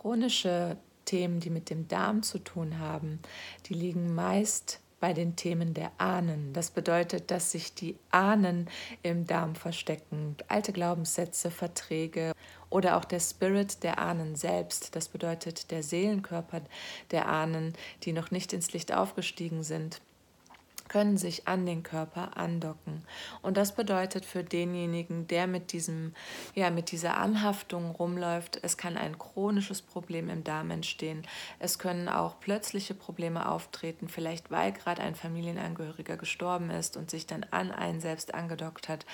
Chronische Themen, die mit dem Darm zu tun haben, die liegen meist bei den Themen der Ahnen. Das bedeutet, dass sich die Ahnen im Darm verstecken, alte Glaubenssätze, Verträge oder auch der Spirit der Ahnen selbst. Das bedeutet der Seelenkörper der Ahnen, die noch nicht ins Licht aufgestiegen sind können sich an den Körper andocken. Und das bedeutet für denjenigen, der mit diesem, ja, mit dieser Anhaftung rumläuft, es kann ein chronisches Problem im Darm entstehen. Es können auch plötzliche Probleme auftreten, vielleicht weil gerade ein Familienangehöriger gestorben ist und sich dann an einen selbst angedockt hat.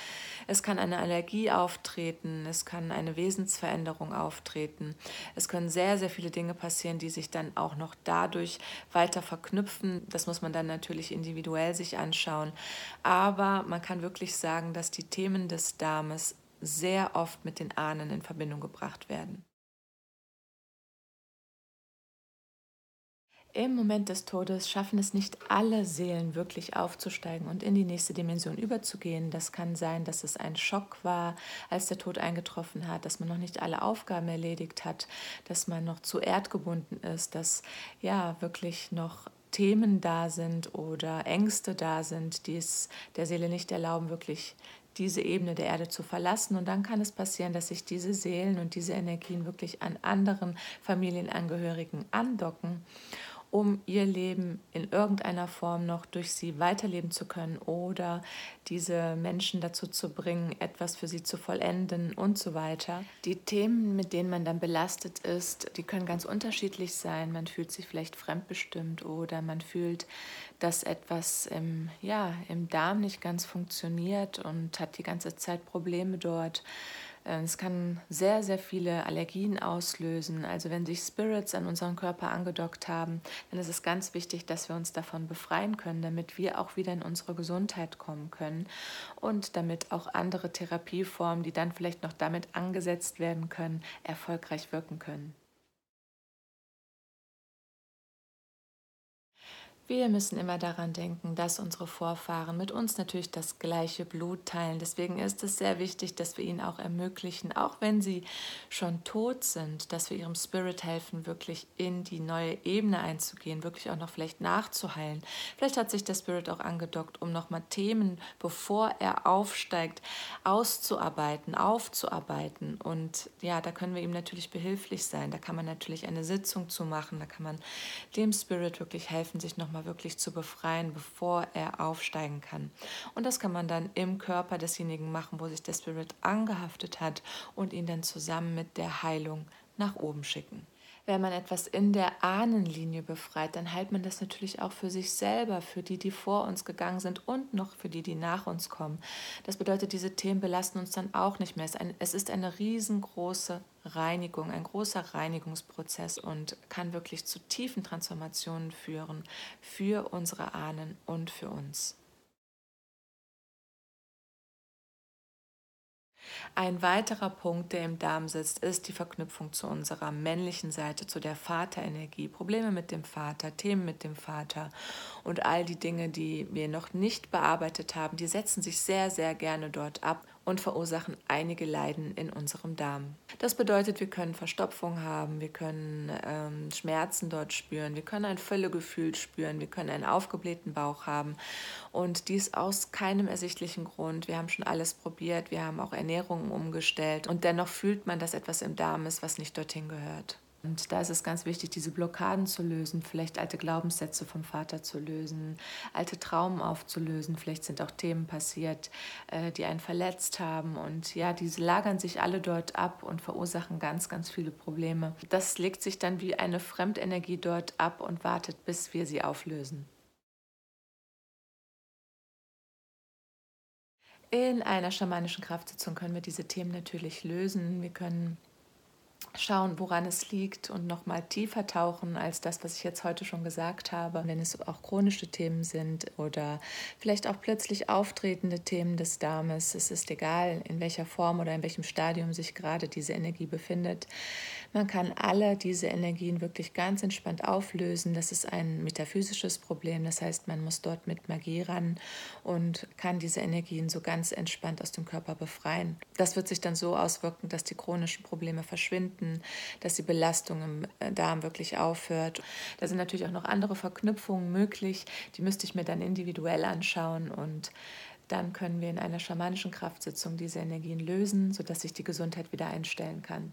Es kann eine Allergie auftreten, es kann eine Wesensveränderung auftreten. Es können sehr, sehr viele Dinge passieren, die sich dann auch noch dadurch weiter verknüpfen. Das muss man dann natürlich individuell individuell sich anschauen. Aber man kann wirklich sagen, dass die Themen des Darmes sehr oft mit den Ahnen in Verbindung gebracht werden. Im Moment des Todes schaffen es nicht alle Seelen wirklich aufzusteigen und in die nächste Dimension überzugehen. Das kann sein, dass es ein Schock war, als der Tod eingetroffen hat, dass man noch nicht alle Aufgaben erledigt hat, dass man noch zu erdgebunden ist, dass ja wirklich noch Themen da sind oder Ängste da sind, die es der Seele nicht erlauben, wirklich diese Ebene der Erde zu verlassen. Und dann kann es passieren, dass sich diese Seelen und diese Energien wirklich an anderen Familienangehörigen andocken um ihr Leben in irgendeiner Form noch durch sie weiterleben zu können oder diese Menschen dazu zu bringen, etwas für sie zu vollenden und so weiter. Die Themen, mit denen man dann belastet ist, die können ganz unterschiedlich sein. Man fühlt sich vielleicht fremdbestimmt oder man fühlt, dass etwas im, ja, im Darm nicht ganz funktioniert und hat die ganze Zeit Probleme dort. Äh, es kann sehr, sehr viele Allergien auslösen. Also wenn sich Spirits an unseren Körper angedockt haben, dann ist es ganz wichtig, dass wir uns davon befreien können, damit wir auch wieder in unsere Gesundheit kommen können und damit auch andere Therapieformen, die dann vielleicht noch damit angesetzt werden können, erfolgreich wirken können. Wir müssen immer daran denken, dass unsere Vorfahren mit uns natürlich das gleiche Blut teilen. Deswegen ist es sehr wichtig, dass wir ihnen auch ermöglichen, auch wenn sie schon tot sind, dass wir ihrem Spirit helfen, wirklich in die neue Ebene einzugehen, wirklich auch noch vielleicht nachzuheilen. Vielleicht hat sich der Spirit auch angedockt, um nochmal Themen, bevor er aufsteigt, auszuarbeiten, aufzuarbeiten. Und ja, da können wir ihm natürlich behilflich sein. Da kann man natürlich eine Sitzung zu machen, da kann man dem Spirit wirklich helfen, sich nochmal wirklich zu befreien, bevor er aufsteigen kann. Und das kann man dann im Körper desjenigen machen, wo sich der Spirit angehaftet hat und ihn dann zusammen mit der Heilung nach oben schicken. Wenn man etwas in der Ahnenlinie befreit, dann heilt man das natürlich auch für sich selber, für die, die vor uns gegangen sind und noch für die, die nach uns kommen. Das bedeutet, diese Themen belasten uns dann auch nicht mehr. Es ist eine riesengroße Reinigung, ein großer Reinigungsprozess und kann wirklich zu tiefen Transformationen führen für unsere Ahnen und für uns. Ein weiterer Punkt, der im Darm sitzt, ist die Verknüpfung zu unserer männlichen Seite, zu der Vaterenergie. Probleme mit dem Vater, Themen mit dem Vater und all die Dinge, die wir noch nicht bearbeitet haben, die setzen sich sehr, sehr gerne dort ab und verursachen einige Leiden in unserem Darm. Das bedeutet, wir können Verstopfung haben, wir können ähm, Schmerzen dort spüren, wir können ein Völlegefühl spüren, wir können einen aufgeblähten Bauch haben und dies aus keinem ersichtlichen Grund. Wir haben schon alles probiert, wir haben auch Ernährung umgestellt und dennoch fühlt man, dass etwas im Darm ist, was nicht dorthin gehört. Und da ist es ganz wichtig, diese Blockaden zu lösen, vielleicht alte Glaubenssätze vom Vater zu lösen, alte Traumen aufzulösen. Vielleicht sind auch Themen passiert, äh, die einen verletzt haben. Und ja, diese lagern sich alle dort ab und verursachen ganz, ganz viele Probleme. Das legt sich dann wie eine Fremdenergie dort ab und wartet, bis wir sie auflösen. In einer schamanischen Kraftsitzung können wir diese Themen natürlich lösen. Wir können schauen, woran es liegt und noch mal tiefer tauchen als das, was ich jetzt heute schon gesagt habe. Wenn es auch chronische Themen sind oder vielleicht auch plötzlich auftretende Themen des Darmes, es ist egal, in welcher Form oder in welchem Stadium sich gerade diese Energie befindet. Man kann alle diese Energien wirklich ganz entspannt auflösen. Das ist ein metaphysisches Problem. Das heißt, man muss dort mit Magie ran und kann diese Energien so ganz entspannt aus dem Körper befreien. Das wird sich dann so auswirken, dass die chronischen Probleme verschwinden dass die Belastung im äh, Darm wirklich aufhört. Da sind natürlich auch noch andere Verknüpfungen möglich, die müsste ich mir dann individuell anschauen und dann können wir in einer schamanischen Kraftsitzung diese Energien lösen, sodass sich die Gesundheit wieder einstellen kann.